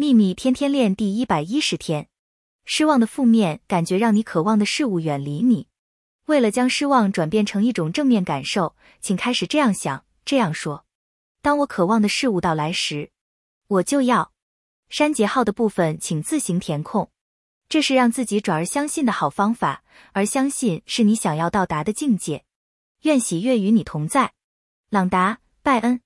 秘密天天练第一百一十天。失望的负面感觉让你渴望的事物远离你。为了将失望转变成一种正面感受请开始这样想这样说。当我渴望的事物到来时我就要。删节号的部分请自行填空。这是让自己转而相信的好方法而相信是你想要到达的境界。愿喜悦与你同在。朗达拜恩。